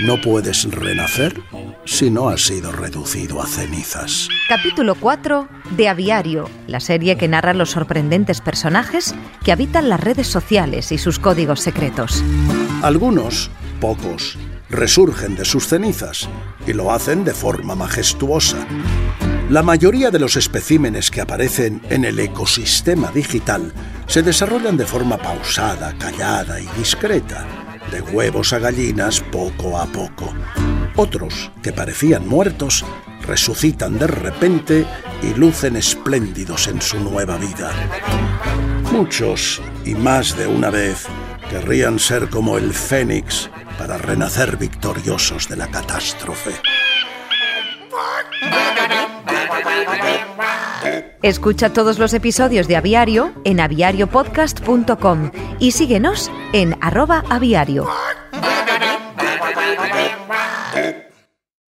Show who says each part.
Speaker 1: No puedes renacer si no has sido reducido a cenizas.
Speaker 2: Capítulo 4 de Aviario, la serie que narra los sorprendentes personajes que habitan las redes sociales y sus códigos secretos.
Speaker 1: Algunos, pocos, resurgen de sus cenizas y lo hacen de forma majestuosa. La mayoría de los especímenes que aparecen en el ecosistema digital se desarrollan de forma pausada, callada y discreta, de huevos a gallinas poco a poco. Otros, que parecían muertos, resucitan de repente y lucen espléndidos en su nueva vida. Muchos, y más de una vez, querrían ser como el fénix para renacer victoriosos de la catástrofe.
Speaker 2: Escucha todos los episodios de Aviario en aviariopodcast.com y síguenos en arroba aviario.